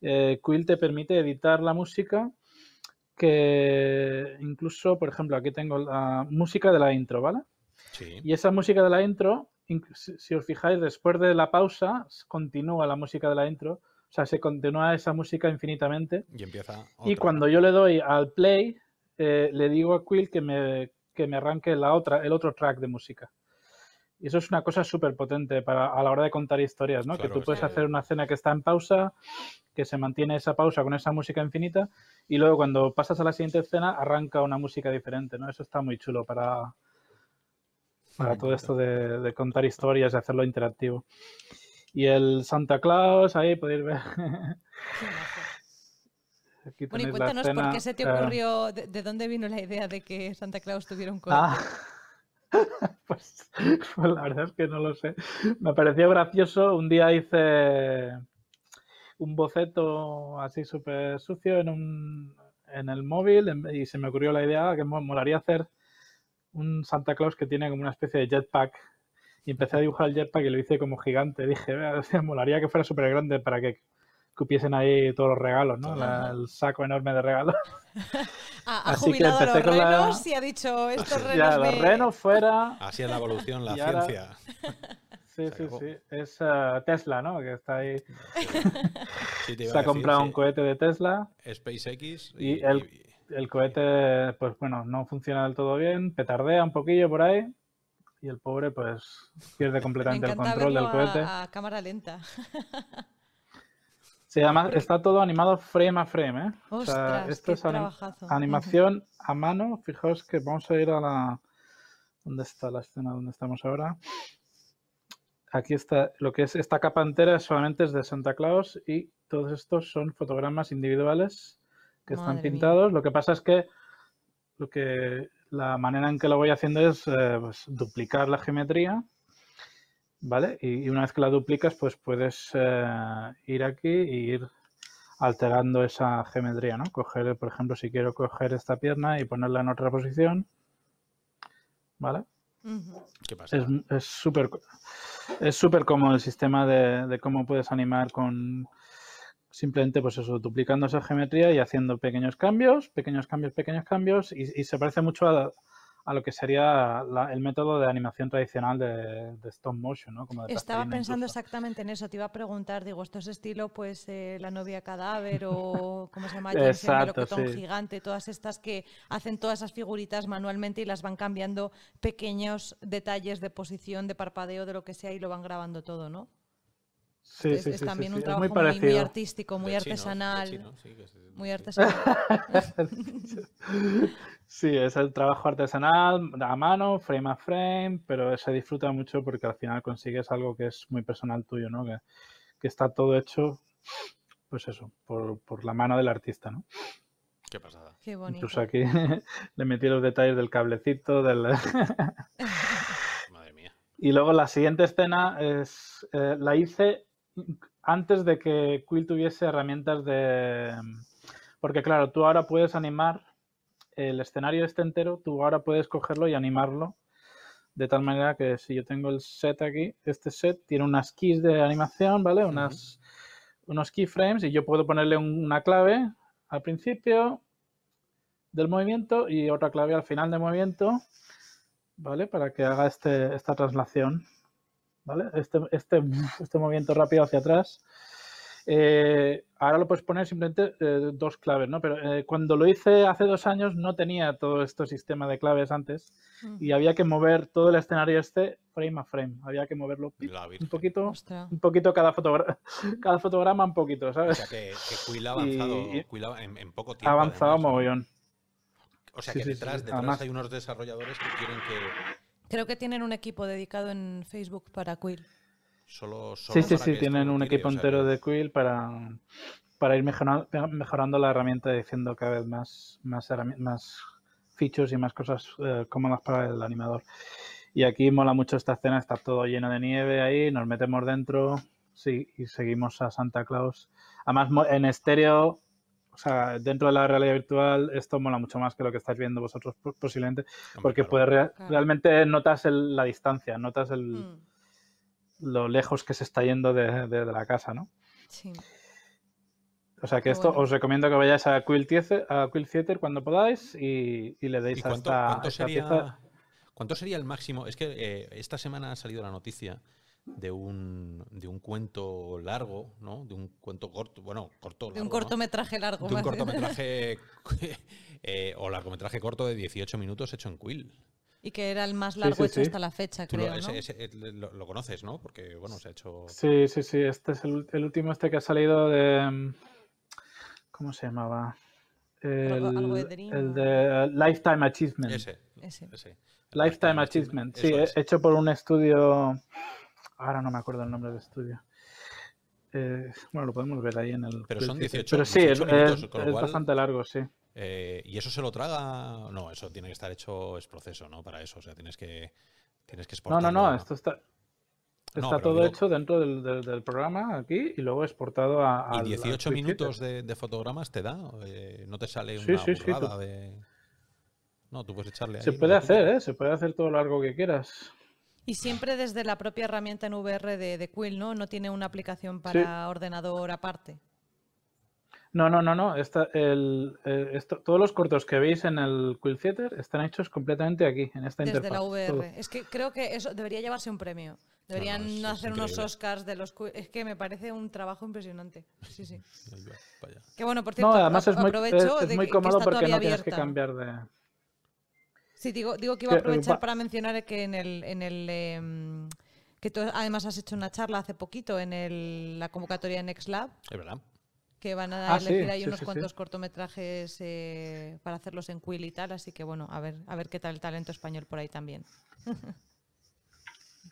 eh, Quill te permite editar la música que incluso, por ejemplo, aquí tengo la música de la intro, ¿vale? sí. Y esa música de la intro, si os fijáis, después de la pausa, continúa la música de la intro. O sea, se continúa esa música infinitamente. Y empieza. Y cuando yo le doy al play, eh, le digo a Quill que me, que me arranque la otra, el otro track de música. Y eso es una cosa súper potente para, a la hora de contar historias, ¿no? Claro que tú puedes sí. hacer una escena que está en pausa, que se mantiene esa pausa con esa música infinita, y luego cuando pasas a la siguiente escena arranca una música diferente, ¿no? Eso está muy chulo para, para todo esto de, de contar historias y hacerlo interactivo. Y el Santa Claus, ahí podéis ver. Aquí Bueno, y tenéis la cuéntanos por escena, qué se te ocurrió, de, de dónde vino la idea de que Santa Claus tuviera un. Ah, pues, pues la verdad es que no lo sé. Me pareció gracioso. Un día hice un boceto así súper sucio en, un, en el móvil y se me ocurrió la idea que mo- molaría hacer un Santa Claus que tiene como una especie de jetpack. Y empecé a dibujar el jetpack y lo hice como gigante. Dije, "Vea, molaría que fuera súper grande para que cupiesen ahí todos los regalos, ¿no? La- el saco enorme de regalos. Ha, ha así que jubilado a los empecé con la- renos y ha dicho estos renos Ya, me- los renos fuera. Así es la evolución, la Y ahora- ciencia. Sí, Se sí, sí. Es eh, Tesla, ¿no? Que está ahí. Sí, te iba Se a ha decir, comprado sí. un cohete de Tesla. SpaceX Y el- El cohete, pues bueno, no funciona del todo bien. Petardea un poquillo por ahí. Y el pobre, pues, pierde Me completamente el control del cohete. a, a cámara lenta. Además está todo animado frame a frame, ¿eh? O sea, esto qué es anim- animación a mano. Fijaos que vamos a ir a la. ¿Dónde está la escena donde estamos ahora? Aquí está lo que es esta capa entera solamente es de Santa Claus y todos estos son fotogramas individuales que están mía. pintados. Lo que pasa es que lo que la manera en que lo voy haciendo es eh, pues, duplicar la geometría, ¿vale? Y, y una vez que la duplicas, pues puedes eh, ir aquí y ir alterando esa geometría, ¿no? Coger, por ejemplo, si quiero coger esta pierna y ponerla en otra posición, ¿vale? Ujú. ¿Qué pasa? Es es súper es súper cómodo el sistema de, de cómo puedes animar con simplemente pues eso, duplicando esa geometría y haciendo pequeños cambios, pequeños cambios, pequeños cambios y, y se parece mucho a, a lo que sería la- el método de animación tradicional de, de stop motion, ¿no? Como de Estaba pensando incluso. exactamente en eso. Te iba a preguntar, digo, ¿esto es estilo, pues, eh, La novia cadáver o, ¿cómo se llama? El Exacto, melocotón sí. gigante? Todas estas que hacen todas esas figuritas manualmente y las van cambiando pequeños detalles de posición, de parpadeo, de lo que sea y lo van grabando todo, ¿no? Sí, es, sí, es sí, sí, también sí, un trabajo muy muy, muy parecido. artístico, muy De artesanal. Muy artesanal. Sí, es el trabajo artesanal a mano, frame a frame, pero se disfruta mucho porque al final consigues algo que es muy personal tuyo, ¿no? Que, que está todo hecho pues eso, por, por la mano del artista, ¿no? Qué pasada. Qué bonito. Incluso aquí le metí los detalles del cablecito, del... Madre mía. Y luego la siguiente escena es eh, la hice antes de que Quill tuviese herramientas de... Porque claro, tú ahora puedes animar el escenario este entero, tú ahora puedes cogerlo y animarlo de tal manera que si yo tengo el set aquí, este set tiene unas keys de animación, ¿vale? Unas, unos keyframes y yo puedo ponerle un- una clave al principio del movimiento y otra clave al final del movimiento, ¿vale? Para que haga este, esta traslación, ¿vale? Este, este, este movimiento rápido hacia atrás. Eh, ahora lo puedes poner simplemente eh, dos claves, ¿no? Pero eh, cuando lo hice hace dos años no tenía todo este sistema de claves antes Mm. y había que mover todo el escenario este frame a frame. Había que moverlo pip, un poquito, un poquito cada, fotogra- cada fotograma, un poquito, O ¿sabes? sea que, que Quill ha avanzado Y- en, en poco Ha tiempo. avanzado además, ¿no? mogollón. O sea que sí, sí, detrás, sí. detrás Además- hay unos desarrolladores que quieren que Creo que tienen un equipo dedicado en Facebook para Quill. solo. solo Sí, sí, sí, tienen un tire, equipo o sea entero de Quill para, para ir mejorando, mejorando la herramienta y haciendo cada vez más, más, más features y más cosas eh, cómodas para el animador. Y aquí mola mucho esta escena, está todo lleno de nieve ahí, nos metemos dentro sí, y seguimos a Santa Claus. Además, en estéreo, o sea, dentro de la realidad virtual, esto mola mucho más que lo que estáis viendo vosotros po- posiblemente, porque claro. puedes Claro. realmente notas el- la distancia, notas el, Mm, lo lejos que se está yendo de, de- de la casa, ¿no? Sí. O sea que Qué esto bueno. os recomiendo que vayáis a Quill Theater, a Quill Theater cuando podáis y, y le ¿Y deis a cuánto, esta, cuánto esta sería, pieza. cuánto sería el máximo? Es que eh, esta semana ha salido la noticia de un, de un cuento largo, ¿no? De un cuento corto, bueno, corto. De un largo, ¿no? cortometraje largo. De un cortometraje eh, o largometraje corto de 18 minutos hecho en Quill. Y que era el más Sí, largo sí, hecho sí. hasta la fecha, Tú lo, creo, ese- ¿no? ese- lo- lo conoces, ¿no? Porque, bueno, se ha hecho... Sí, sí, sí. Este es el, el último este que ha salido de. ¿Cómo se llamaba? El, Algo- algo de Dream el de Lifetime Achievement. Ese, Ese. ese. Lifetime Achievement. Sí, Eso he- es. hecho por un estudio. Ahora no me acuerdo el nombre del estudio. Eh, bueno, lo podemos ver ahí en el. Pero son Theater. 18 Pero sí, es, 18 minutos, es- lo es cual- bastante largo, sí. Eh, ¿Y eso se lo traga? No, eso tiene que estar hecho, es proceso, ¿no? Para eso, o sea, tienes que, tienes que No, exportarlo. no, no, esto está, No, está todo digo- hecho dentro del, del- del programa aquí y luego exportado a. ¿Y al- 18 al Quick minutos de, de fotogramas te da? Eh, ¿No te sale una sí, sí, burrada tú- de...? No, tú puedes echarle Se ahí puede hacer. ¿eh? Se puede hacer todo lo largo que quieras. Y siempre desde la propia herramienta en VR de, de Quill, ¿no? No tiene una aplicación para ordenador aparte. No, no, no, no. Esta, el, eh, esto- todos los cortos que veis en el Quill Theater están hechos completamente aquí, en esta Desde interfaz. la VR. todo. Es que creo que eso debería llevarse un premio. Deberían hacer unos increíble. Oscars de los... Quill- Es que me parece un trabajo impresionante. Sí, sí. Que bueno, por cierto, No, además es muy, aprovecho es- es de muy que- que cómodo está porque no tienes que cambiar de. Sí, digo, digo que iba a eh, aprovechar para mencionar que en el, en el em, que tú además has hecho una charla hace poquito en el- la convocatoria de NextLab, Es verdad. que van a Ah, sí, elegir ahí sí, unos sí, sí. cuantos cortometrajes eh, para hacerlos en Quill y tal, así que bueno, a ver, a ver qué tal el talento español por ahí también.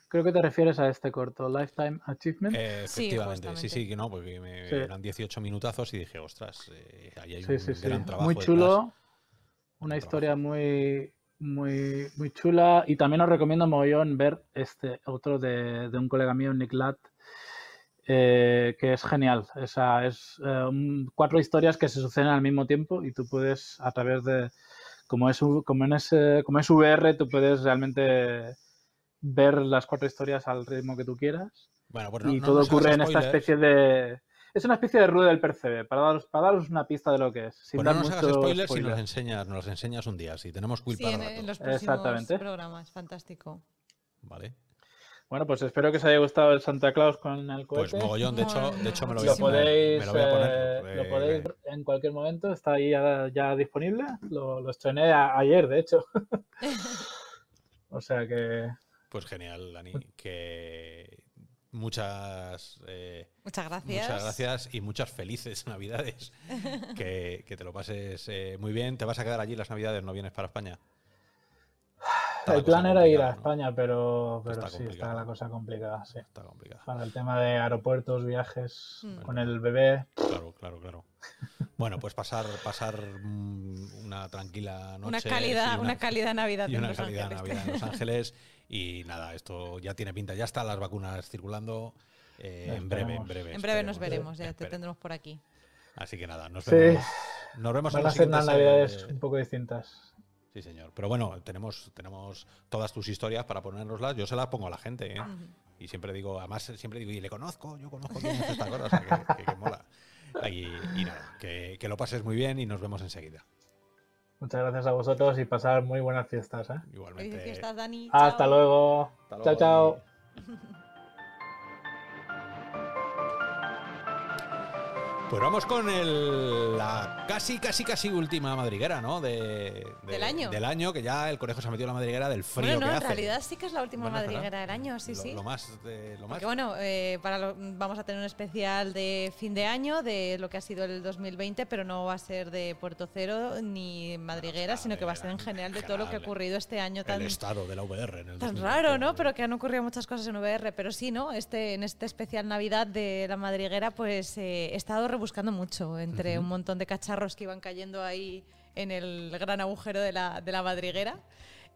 Creo que te refieres a este corto, Lifetime Achievement. Eh, Sí, efectivamente, sí, sí, que no, porque me, Sí. eran 18 minutazos y dije, ostras, eh, ahí hay sí, un sí, sí. gran trabajo Muy detrás. chulo. Una historia muy, muy, muy chula. Y también os recomiendo mogollón ver este otro de, de un colega mío, Nick Latt, eh, que es genial. Esa, es eh, un- cuatro historias que se suceden al mismo tiempo y tú puedes, a través de, como es, como en ese, como es VR, tú puedes realmente ver las cuatro historias al ritmo que tú quieras. Bueno, pues no- y no todo ocurre en esta especie de... Es una especie de rueda del percebe, para daros, para daros una pista de lo que es. Sin Pues dar no nos hagas spoilers si spoiler. nos enseñas, nos los enseñas un día. Si tenemos Quill Sí, para en, rato. en los próximos Exactamente. programas, fantástico. Vale. Bueno, pues espero que os haya gustado el Santa Claus con el Pues cohete. mogollón, de hecho, de hecho me lo voy lo a podéis, me lo voy a poner. eh, lo podéis ver en cualquier momento, está ahí ya, ya disponible. Lo, lo estrené a- ayer, de hecho. o sea que Pues genial, Dani. Que muchas, eh, Muchas gracias. muchas gracias y muchas felices Navidades. que, que te lo pases eh, muy bien. ¿Te vas a quedar allí las Navidades? ¿No vienes para España? Está El plan era ir a complicada, ¿no? España, pero, pero Está sí, está la cosa complicada, sí. Está complicado. Para el tema de aeropuertos, viajes, Mm. con el bebé. Claro, claro, claro. Bueno, pues pasar, pasar mm, una tranquila noche. una calidad, una, calidad Navidad y en una Los calidad Ángeles. Navidad en Los Ángeles. Y nada, esto ya tiene pinta. Ya están las vacunas circulando. eh, en breve, en breve. En breve nos veremos, ya te tendremos por aquí. Así que nada, nos Sí. vemos. Nos vemos en Van a ser unas siguientes, navidades eh, un poco distintas. Sí, señor. Pero bueno, tenemos, tenemos todas tus historias para ponérnoslas. Yo se las pongo a la gente, ¿eh? Y siempre digo, además siempre digo, y le conozco, yo conozco quién hace esta cosa, o sea, que, que- que mola. Y, y nada, que, que lo pases muy bien y nos vemos enseguida. Muchas gracias a vosotros y pasar muy buenas fiestas. ¿eh? Igualmente. Felices fiestas, Dani. Hasta chao. luego. Hasta luego, chao, chao. Pues vamos con el- la casi, casi, casi última madriguera, ¿no? De, de- Del año. Del año, que ya el conejo se ha metido en la madriguera del frío Bueno, no, que en hace. realidad sí que es la última Bueno, es verdad. madriguera del año, sí, lo, sí. Lo más, de- lo más Porque bueno, eh, para lo- vamos a tener un especial de fin de año de lo que ha sido el 2020, pero no va a ser de Puerto Cero ni madriguera, sino que va a ser en general de todo lo que ha ocurrido este año tan, el estado de la VR en el tan 2020. raro, ¿no? Pero que han ocurrido muchas cosas en VR. Pero sí, ¿no? Este, en este especial Navidad de la madriguera, pues eh, he estado rebuscando mucho entre un montón de cacharros que iban cayendo ahí en el gran agujero de la, de la madriguera.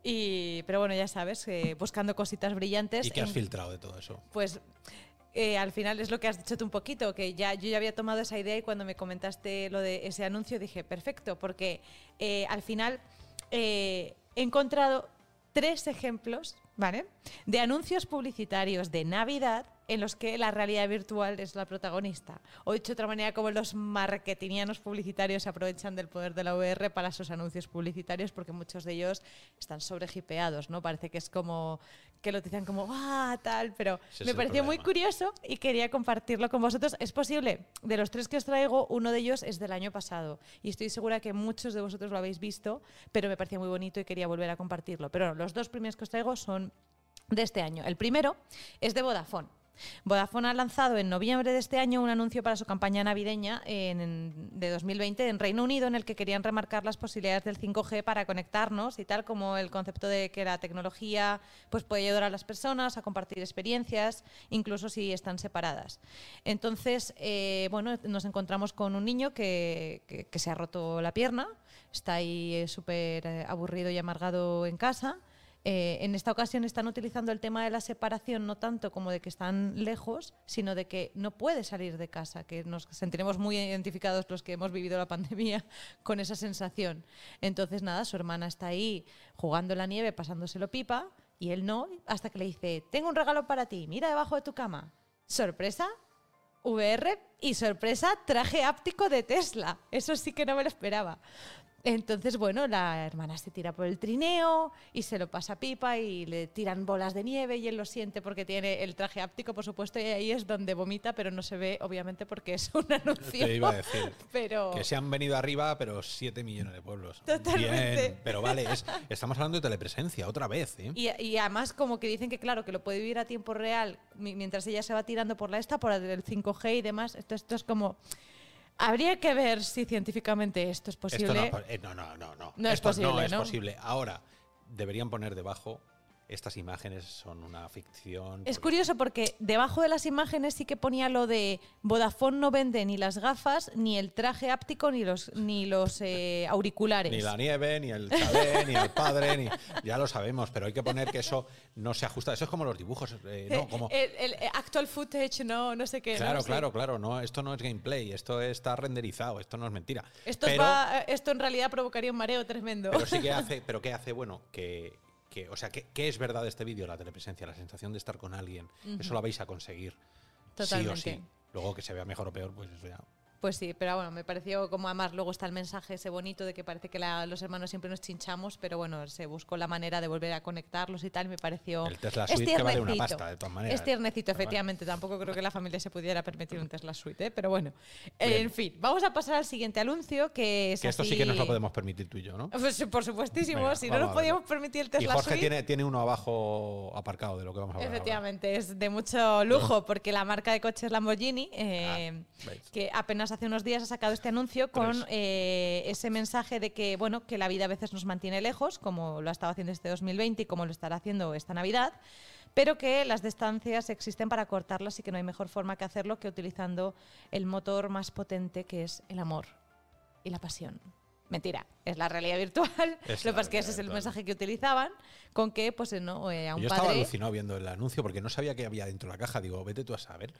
Y, pero bueno, ya sabes, eh, buscando cositas brillantes. ¿Y qué has en- filtrado de todo eso? pues eh, al final es lo que has dicho tú un poquito, que ya yo ya había tomado esa idea y cuando me comentaste lo de ese anuncio dije, perfecto, porque eh, al final he encontrado tres ejemplos, ¿vale? De anuncios publicitarios de Navidad en los que la realidad virtual es la protagonista. O dicho de otra manera, como los marketingianos publicitarios se aprovechan del poder de la VR para sus anuncios publicitarios, porque muchos de ellos están sobrehipeados, ¿no? Parece que es como que lo dicen como, ¡ah! tal, pero Ese me pareció muy curioso y quería compartirlo con vosotros. Es posible, de los tres que os traigo, uno de ellos es del año pasado y estoy segura que muchos de vosotros lo habéis visto, pero me parecía muy bonito y quería volver a compartirlo. Pero los dos primeros que os traigo son de este año. El primero es de Vodafone. Vodafone ha lanzado en noviembre de este año un anuncio para su campaña navideña de 2020 en Reino Unido en el que querían remarcar las posibilidades del 5G para conectarnos y tal como el concepto de que la tecnología pues puede ayudar a las personas a compartir experiencias incluso si están separadas. Entonces, eh, bueno, nos encontramos con un niño que, que- que se ha roto la pierna, está ahí súper eh, aburrido y amargado en casa. Eh, en esta ocasión están utilizando el tema de la separación no tanto como de que están lejos, sino de que no puede salir de casa, que nos sentiremos muy identificados los que hemos vivido la pandemia con esa sensación. Entonces, nada, su hermana está ahí jugando en la nieve, pasándoselo pipa, y él no, hasta que le dice, tengo un regalo para ti, mira debajo de tu cama. Sorpresa, VR y sorpresa, traje áptico de Tesla. Eso sí que no me lo esperaba. Entonces, bueno, la hermana se tira por el trineo y se lo pasa pipa y le tiran bolas de nieve y él lo siente porque tiene el traje áptico, por supuesto, y ahí es donde vomita, pero no se ve, obviamente, porque es un anuncio. Te iba a decir. Pero Que se han venido arriba, pero 7 millones de pueblos. Totalmente. Bien, pero vale, es- estamos hablando de telepresencia, otra vez. ¿eh? Y, y además como que dicen que claro, que lo puede vivir a tiempo real mi- mientras ella se va tirando por la esta, por el 5G y demás. Esto, esto es como... Habría que ver si científicamente esto es Esto posible. no, eh, no, no, no, no. No es Esto no posible, es ¿no? posible. Ahora, deberían poner debajo, estas imágenes son una ficción. Es curioso porque debajo de las imágenes sí que ponía lo de Vodafone no vende ni las gafas, ni el traje áptico, ni los, ni los eh, auriculares. Ni la nieve, ni el chalet, ni el padre, ni. Ya lo sabemos, pero hay que poner que eso no se ajusta. Eso es como los dibujos, eh, ¿no? Como, el, actual footage, no, no sé qué. ¿no? claro, claro, claro. No, esto no es gameplay, esto está renderizado, esto no es mentira. Esto, pero, va- esto en realidad provocaría un mareo tremendo. pero sí que hace, pero ¿qué hace? Bueno, que, que o sea, ¿qué, qué es verdad de este vídeo? La telepresencia, la sensación de estar con alguien. Eso lo vais a conseguir. Sí o Totalmente. sí. Luego que se vea mejor o peor, pues eso ya. Pues sí, pero bueno, me pareció como además luego está el mensaje ese bonito de que parece que la- los hermanos siempre nos chinchamos, pero bueno, se buscó la manera de volver a conectarlos y tal, y me pareció... El Tesla es Suite que vale una pasta, de todas maneras. Es tiernecito, bueno. efectivamente. Tampoco creo que la familia se pudiera permitir un Tesla Suite, ¿eh? pero bueno. Bien. en fin, vamos a pasar al siguiente anuncio, que es Que esto sí que nos lo podemos permitir tú y yo, ¿no? Pues, por supuestísimo, Venga, si no nos podíamos permitir el Y Tesla Jorge Suite... tiene, tiene uno abajo aparcado de lo que vamos a hablar. ahora. Efectivamente, es de mucho lujo porque la marca de coches Lamborghini, eh, Ah, que apenas apenas hace unos días ha sacado este anuncio con eh, ese mensaje de que, bueno, que la vida a veces nos mantiene lejos, como lo ha estado haciendo este 2020 y como lo estará haciendo esta Navidad, pero que las distancias existen para cortarlas y que no hay mejor forma que hacerlo que utilizando el motor más potente que es el amor y la pasión. Mentira, es la realidad virtual. Es lo que pasa es que ese es el mensaje que utilizaban, con que, pues, eh, no, eh, a un Yo estaba alucinado viendo el anuncio porque no sabía qué había dentro de la caja. Digo, vete tú a saber.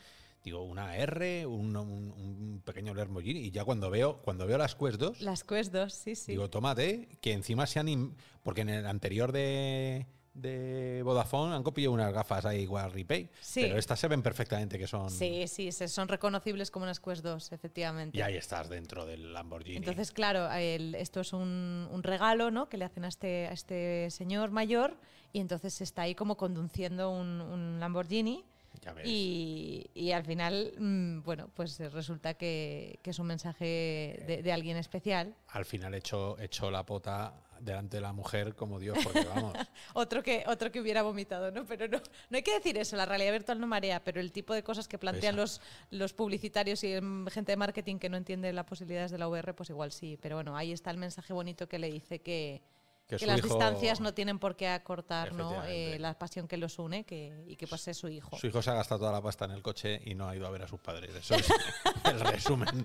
Digo, una R, un, un- un pequeño Lamborghini. Y ya cuando veo, cuando veo las Quest 2, Las Quest 2, sí, sí. digo, tómate, que encima se han. Porque en el anterior de, de Vodafone han copiado unas gafas ahí igual Repay. Sí. Pero estas se ven perfectamente que son. Sí, sí, son reconocibles como unas Quest 2, efectivamente. Y ahí estás dentro del Lamborghini. Entonces, claro, el- esto es un, un regalo ¿no? que le hacen a este, a este señor mayor y entonces está ahí como conduciendo un, un Lamborghini Ya ves. y, y al final, mm, bueno, pues resulta que, que es un mensaje de, de alguien especial. Al final hecho la pota delante de la mujer como Dios, porque vamos. Otro que, otro que hubiera vomitado, ¿no? Pero no, no hay que decir eso, la realidad virtual no marea, pero el tipo de cosas que plantean los, los publicitarios y mm, gente de marketing que no entiende las posibilidades de la VR, pues igual sí. Pero bueno, ahí está el mensaje bonito que le dice que, Que las hijo- distancias no tienen por qué acortar. Eh, la pasión que los une que, y que pues es su hijo. Su hijo se ha gastado toda la pasta en el coche y no ha ido a ver a sus padres. Eso es el resumen.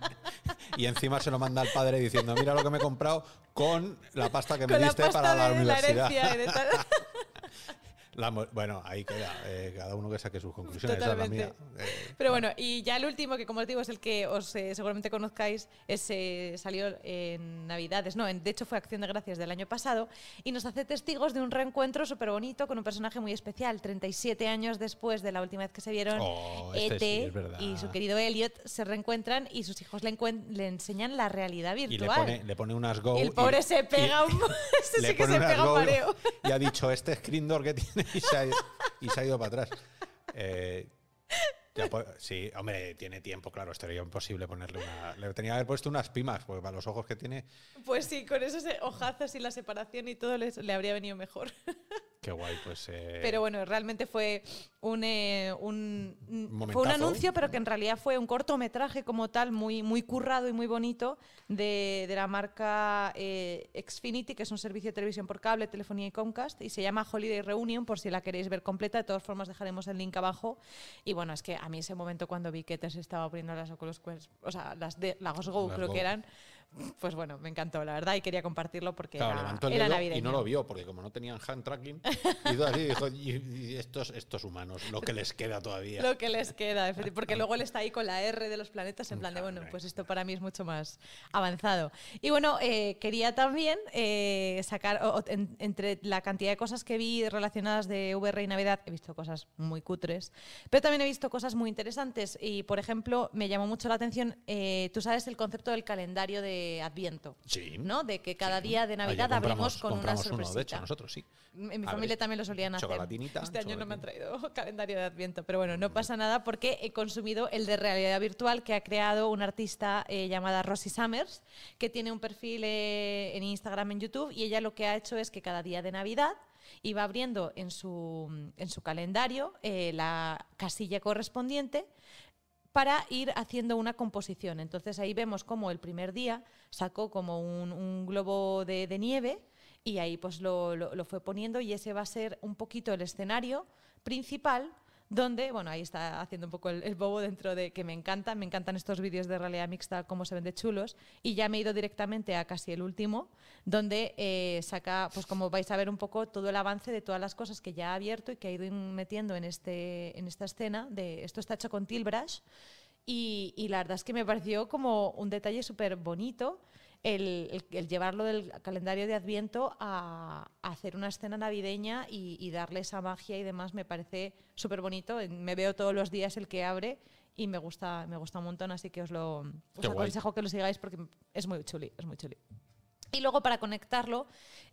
Y encima se lo manda al padre diciendo, mira lo que me he comprado con la pasta que me la diste para la de universidad. herencia de tal. La bueno, ahí queda. eh, cada uno que saque sus conclusiones. Esa es la Totalmente. mía. Eh, Pero bueno, y ya el último, que como os digo es el que os eh, seguramente conozcáis, es, salió en Navidades, no, en- de hecho fue Acción de Gracias del año pasado, y nos hace testigos de un reencuentro súper bonito con un personaje muy especial. 37 años después de la última vez que se vieron, Oh, este ET sí, es verdad. y su querido Elliot se reencuentran y sus hijos le, enseñan la realidad y le virtual. pone, le pone unas Go. Y el pobre y- se pega y- un, sí que se pega un mareo. Y ha dicho, este screen door que tiene y se ha, ido para atrás. Eh, ya po- sí, hombre, tiene tiempo, claro, estaría imposible ponerle una... Le tenía que haber puesto unas pimas, porque para los ojos que tiene, Pues sí, con esos eh, ojazos y la separación y todo les- le habría venido mejor. qué guay, pues... eh, Pero bueno, realmente fue un, eh, un, fue un anuncio, pero que en realidad fue un cortometraje como tal, muy, muy currado y muy bonito, de, de la marca eh, Xfinity, que es un servicio de televisión por cable, telefonía y Comcast, y se llama Holiday Reunion, por si la queréis ver completa. De todas formas, dejaremos el link abajo. Y bueno, es que a mí ese momento cuando vi que te se estaba poniendo las Oculus Quest, o sea, las de Lagos Go, Las creo Go. que eran, pues bueno, me encantó, la verdad, y quería compartirlo porque Claro, era, levantó el era dedo navideño. y no lo vio, porque como no tenían hand tracking, hizo así dijo, y, y estos, estos humanos, lo que les queda todavía. Lo que les queda, porque luego él está ahí con la R de los planetas en plan de, bueno, pues esto para mí es mucho más avanzado. Y bueno, eh, quería también eh, sacar, o- o- en- entre la cantidad de cosas que vi relacionadas de VR y Navidad, he visto cosas muy cutres, pero también he visto cosas muy interesantes. Y, por ejemplo, me llamó mucho la atención, eh, tú sabes el concepto del calendario de Adviento. Sí. ¿no? De que cada día de Ayer Navidad abrimos compramos- con una sorpresita. uno, de hecho, nosotros sí. En mi A ver, familia también lo solían hacer. Este año no me han traído calendario de Adviento, pero bueno, no pasa nada porque he consumido el de realidad virtual que ha creado una artista eh, llamada Rosie Summers, que tiene un perfil eh, en Instagram, en YouTube, y ella lo que ha hecho es que cada día de Navidad iba abriendo en su, en su calendario eh, la casilla correspondiente para ir haciendo una composición. Entonces ahí vemos como el primer día sacó como un, globo de, nieve y ahí pues lo- lo fue poniendo y ese va a ser un poquito el escenario principal donde, bueno, ahí está haciendo un poco el, bobo dentro de que me encanta, me encantan estos vídeos de realidad mixta, cómo se ven de chulos, y ya me he ido directamente a casi el último, donde eh, saca, pues como vais a ver un poco todo el avance de todas las cosas que ya ha abierto y que ha ido metiendo en, este, en esta escena, de esto está hecho con Tilbrush, y, y la verdad es que me pareció como un detalle súper bonito el, el- el llevarlo del calendario de Adviento a, a hacer una escena navideña y, y darle esa magia y demás me parece súper bonito. Me veo todos los días el que abre y me gusta, me gusta un montón, así que os lo os aconsejo que lo sigáis porque es muy chuli, es muy chuli. Y luego para conectarlo,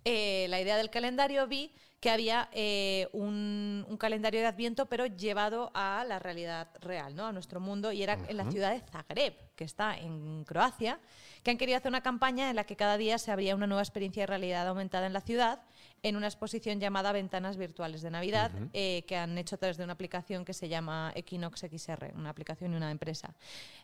eh, la idea del calendario vi que había eh, un, un calendario de Adviento, pero llevado a la realidad real, ¿no? a nuestro mundo, y era en la ciudad de Zagreb, que está en Croacia, que han querido hacer una campaña en la que cada día se abría una nueva experiencia de realidad aumentada en la ciudad, en una exposición llamada Ventanas Virtuales de Navidad, eh, que han hecho a través de una aplicación que se llama Equinox XR, una aplicación y una empresa.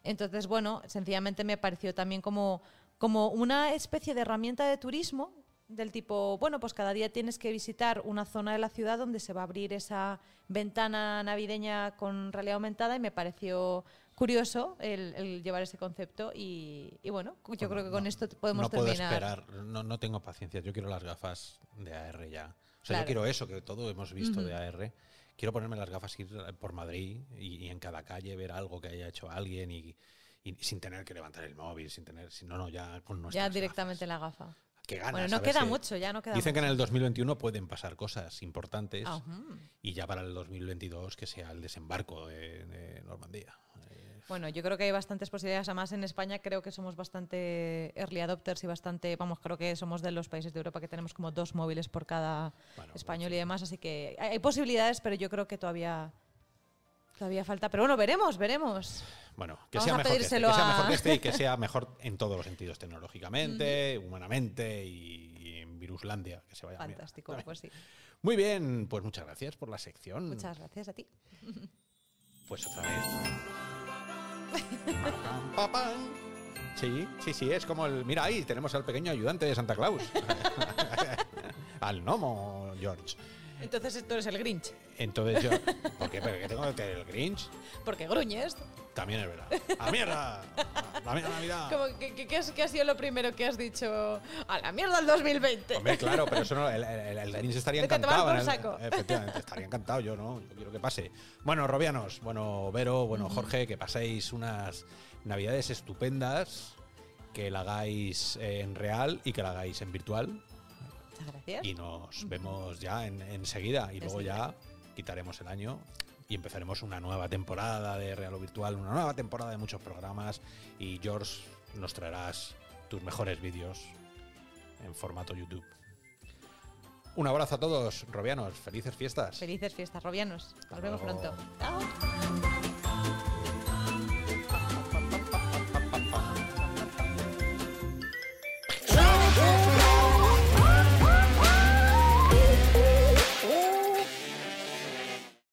Entonces, bueno, sencillamente me pareció también como, como una especie de herramienta de turismo del tipo, bueno, pues cada día tienes que visitar una zona de la ciudad donde se va a abrir esa ventana navideña con realidad aumentada y me pareció curioso el, el llevar ese concepto y, y bueno, yo creo que con No, esto podemos no puedo terminar. esperar, no, no tengo paciencia. Yo quiero las gafas de AR ya. O sea, Claro. yo quiero eso que todo hemos visto de AR. Quiero ponerme las gafas, ir por Madrid y, y en cada calle ver algo que haya hecho alguien y, y sin tener que levantar el móvil, sin tener, si no, no, ya con nuestras Ya directamente gafas. la gafa. Qué ganas, bueno, no queda si- mucho, ya no queda Dicen que en el 2021 pueden pasar cosas importantes y ya para el 2022 que sea el desembarco de, de Normandía. Bueno, yo creo que hay bastantes posibilidades. Además, en España creo que somos bastante early adopters y bastante, vamos, creo que somos de los países de Europa que tenemos como dos móviles por cada Bueno, español sí. y demás. Así que hay posibilidades, pero yo creo que todavía, todavía falta. Pero bueno, veremos, veremos. Bueno, que sea, mejor que, este, sea a- mejor que este y que sea mejor en todos los sentidos, tecnológicamente, humanamente y, y en Viruslandia, que se vaya. Fantástico, Vale. pues sí. Muy bien, pues muchas gracias por la sección. Muchas gracias a ti. Pues otra vez. Sí, sí, sí, es como el... Mira ahí, tenemos al pequeño ayudante de Santa Claus. al gnomo, George. Entonces esto es el Grinch, Entonces yo... ¿Por qué? ¿Pero qué tengo que tener el Grinch? porque gruñes. También es verdad. ¡A mierda! ¡La mierda Navidad! Como que, que- que has- que ha sido lo primero que has dicho? A la mierda el 2020. Hombre, claro, pero eso no, el, el, el Grinch estaría Vete encantado. por el- efectivamente, estaría encantado yo, ¿no? Yo quiero que pase. Bueno, Robianos, bueno, Vero, bueno, Jorge, que paséis unas navidades estupendas, que la hagáis eh, en real y que la hagáis en virtual. Muchas gracias. Y nos vemos ya en- enseguida. Y luego ya quitaremos el año y empezaremos una nueva temporada de Real o Virtual, una nueva temporada de muchos programas. Y George, nos traerás tus mejores vídeos en formato YouTube. Un abrazo a todos, Robianos. Felices fiestas. Felices fiestas, Robianos. Nos vemos luego. pronto. Chao.